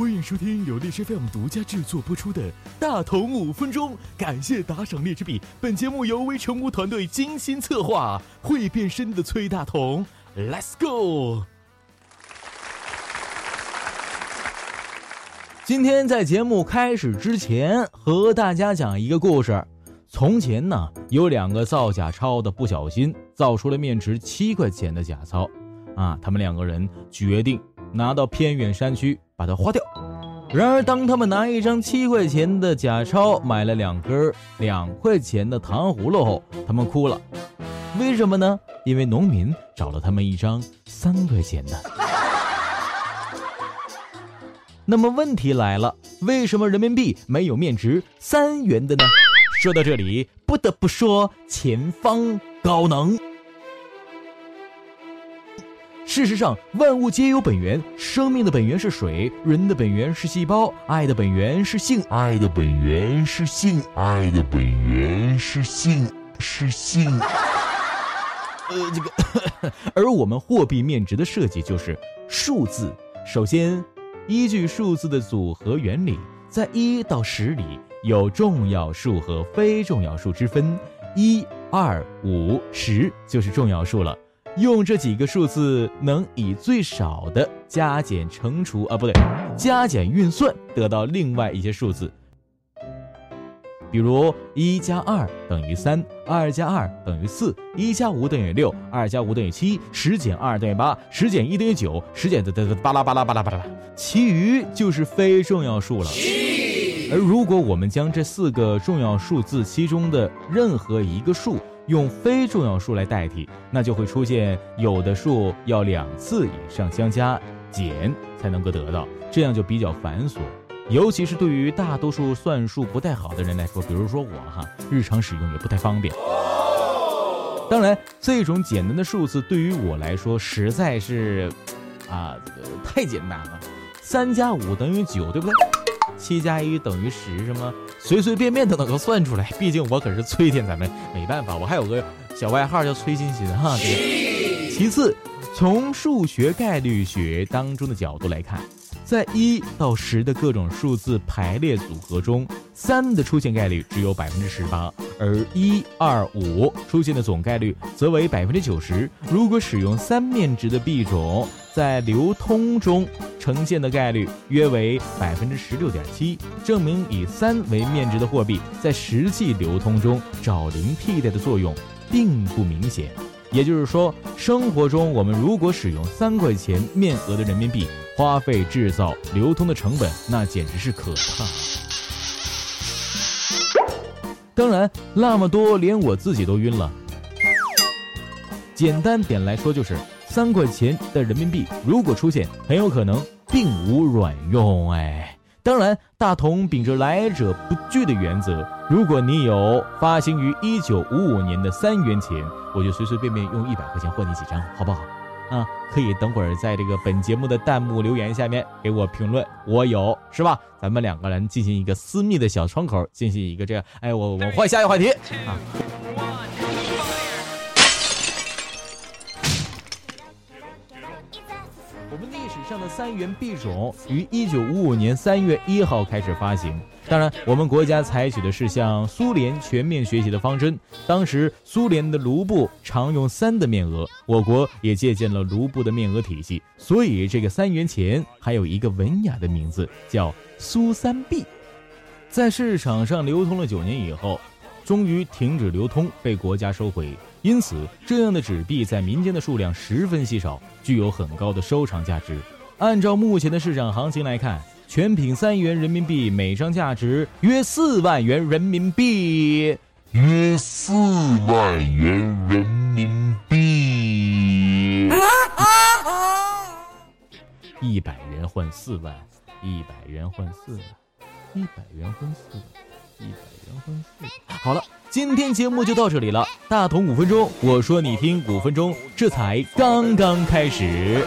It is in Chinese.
欢迎收听由荔枝 FM 独家制作播出的《大同五分钟》，感谢打赏荔枝币。本节目由微成功团队精心策划，会变身的崔大同，Let's go！今天在节目开始之前，和大家讲一个故事。从前呢，有两个造假钞的不小心造出了面值七块钱的假钞，啊，他们两个人决定拿到偏远山区把它花掉。然而，当他们拿一张七块钱的假钞买了两根两块钱的糖葫芦后，他们哭了。为什么呢？因为农民找了他们一张三块钱的。那么问题来了，为什么人民币没有面值三元的呢？说到这里，不得不说前方高能。事实上，万物皆有本源，生命的本源是水，人的本源是细胞，爱的本源是性，爱的本源是性，爱的本源是性，是性。呃，这个，而我们货币面值的设计就是数字。首先，依据数字的组合原理，在一到十里有重要数和非重要数之分，一、二、五、十就是重要数了。用这几个数字，能以最少的加减乘除啊，不对，加减运算得到另外一些数字。比如一加二等于三，二加二等于四，一加五等于六，二加五等于七，十减二等于八，十减一等于九，十减的的巴拉巴拉巴拉巴拉，其余就是非重要数了。而如果我们将这四个重要数字其中的任何一个数，用非重要数来代替，那就会出现有的数要两次以上相加减才能够得到，这样就比较繁琐，尤其是对于大多数算术不太好的人来说，比如说我哈，日常使用也不太方便。当然，这种简单的数字对于我来说实在是，啊，太简单了，三加五等于九，对不对？七加一等于十，什么随随便便都能够算出来。毕竟我可是崔天才们，没办法，我还有个小外号叫崔欣欣哈。其次，从数学概率学当中的角度来看，在一到十的各种数字排列组合中，三的出现概率只有百分之十八，而一二五出现的总概率则为百分之九十。如果使用三面值的币种，在流通中呈现的概率约为百分之十六点七，证明以三为面值的货币在实际流通中找零替代的作用并不明显。也就是说，生活中我们如果使用三块钱面额的人民币，花费制造、流通的成本，那简直是可怕。当然，那么多连我自己都晕了。简单点来说，就是。三块钱的人民币如果出现，很有可能并无卵用。哎，当然，大同秉着来者不拒的原则，如果你有发行于一九五五年的三元钱，我就随随便便用一百块钱换你几张，好不好？啊，可以等会儿在这个本节目的弹幕留言下面给我评论，我有是吧？咱们两个人进行一个私密的小窗口，进行一个这样，哎，我我换下一个话题啊。的三元币种于一九五五年三月一号开始发行。当然，我们国家采取的是向苏联全面学习的方针。当时苏联的卢布常用三的面额，我国也借鉴了卢布的面额体系，所以这个三元钱还有一个文雅的名字，叫苏三币。在市场上流通了九年以后，终于停止流通，被国家收回。因此，这样的纸币在民间的数量十分稀少，具有很高的收藏价值。按照目前的市场行情来看，全品三元人民币每张价值约四万元人民币，约四万元人民币。一百元换四万，一百元换四万，一百元换四万，一百元换四万。好了，今天节目就到这里了。大同五分钟，我说你听五分钟，这才刚刚开始。